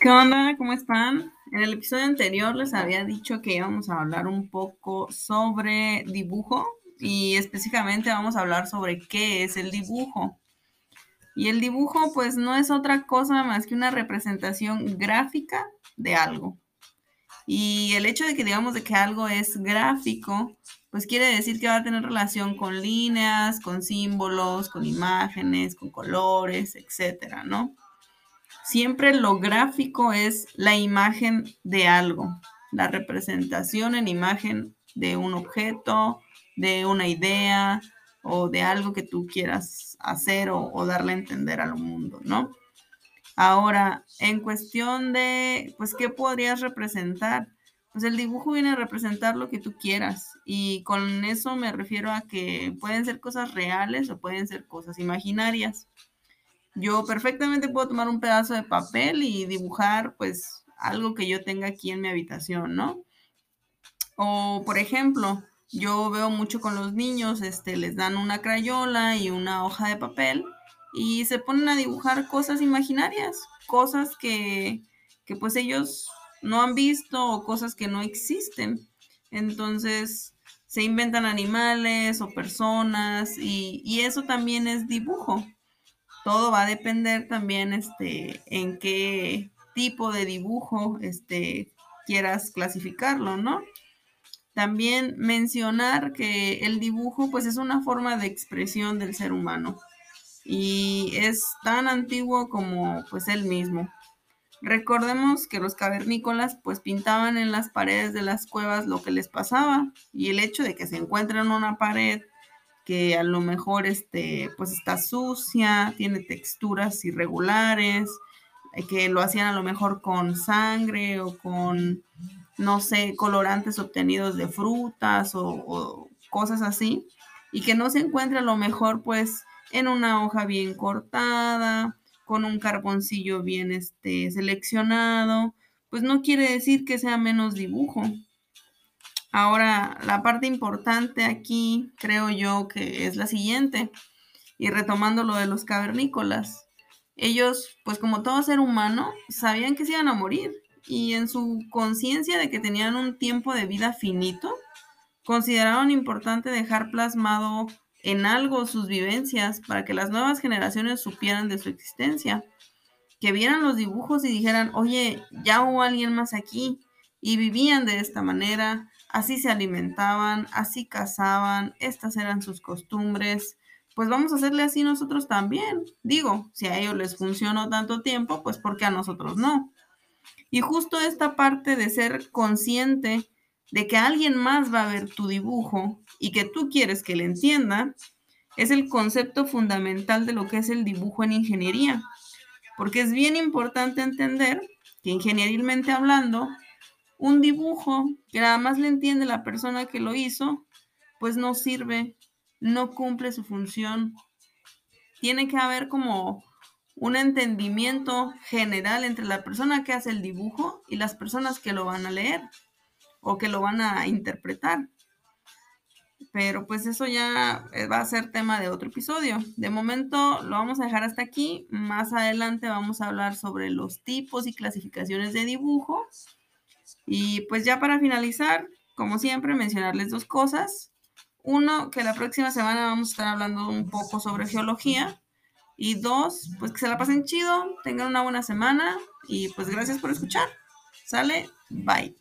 ¿Qué onda? ¿Cómo están? En el episodio anterior les había dicho que íbamos a hablar un poco sobre dibujo y específicamente vamos a hablar sobre qué es el dibujo. Y el dibujo pues no es otra cosa más que una representación gráfica de algo. Y el hecho de que digamos de que algo es gráfico, pues quiere decir que va a tener relación con líneas, con símbolos, con imágenes, con colores, etcétera, ¿no? Siempre lo gráfico es la imagen de algo, la representación en imagen de un objeto, de una idea o de algo que tú quieras hacer o, darle a entender al mundo, ¿no? Ahora, en cuestión de, pues, ¿qué podrías representar? Pues el dibujo viene a representar lo que tú quieras y con eso me refiero a que pueden ser cosas reales o pueden ser cosas imaginarias. Yo perfectamente puedo tomar un pedazo de papel y dibujar pues algo que yo tenga aquí en mi habitación, ¿no? O por ejemplo, yo veo mucho con los niños, este, les dan una crayola y una hoja de papel y se ponen a dibujar cosas imaginarias, cosas que, que pues ellos no han visto o cosas que no existen. Entonces se inventan animales o personas y, y eso también es dibujo. Todo va a depender también este, en qué tipo de dibujo este, quieras clasificarlo, ¿no? También mencionar que el dibujo pues es una forma de expresión del ser humano y es tan antiguo como pues él mismo. Recordemos que los cavernícolas pues pintaban en las paredes de las cuevas lo que les pasaba y el hecho de que se encuentren una pared que a lo mejor este pues está sucia, tiene texturas irregulares, eh, que lo hacían a lo mejor con sangre o con no sé, colorantes obtenidos de frutas o, cosas así, y que no se encuentre a lo mejor pues en una hoja bien cortada, con un carboncillo bien este, seleccionado, pues no quiere decir que sea menos dibujo. Ahora, la parte importante aquí creo yo que es la siguiente, y retomando lo de los cavernícolas. Ellos, pues como todo ser humano, sabían que se iban a morir y en su conciencia de que tenían un tiempo de vida finito, consideraron importante dejar plasmado en algo sus vivencias para que las nuevas generaciones supieran de su existencia, que vieran los dibujos y dijeran, oye, ya hubo alguien más aquí y vivían de esta manera, así se alimentaban, así cazaban, estas eran sus costumbres, pues vamos a hacerle así nosotros también. Digo, si a ellos les funcionó tanto tiempo, pues porque a nosotros no. Y justo esta parte de ser consciente de que alguien más va a ver tu dibujo y que tú quieres que le entienda, es el concepto fundamental de lo que es el dibujo en ingeniería. Porque es bien importante entender que ingenierilmente hablando, un dibujo que nada más le entiende la persona que lo hizo, pues no sirve, no cumple su función. Tiene que haber como un entendimiento general entre la persona que hace el dibujo y las personas que lo van a leer o que lo van a interpretar. Pero pues eso ya eh, va a ser tema de otro episodio. De momento lo vamos a dejar hasta aquí. Más adelante vamos a hablar sobre los tipos y clasificaciones de dibujo. Y pues ya para finalizar, como siempre, mencionarles dos cosas. Uno, que la próxima semana vamos a estar hablando un poco sobre geología. Y dos, pues que se la pasen chido, tengan una buena semana y pues gracias por escuchar. Sale, bye.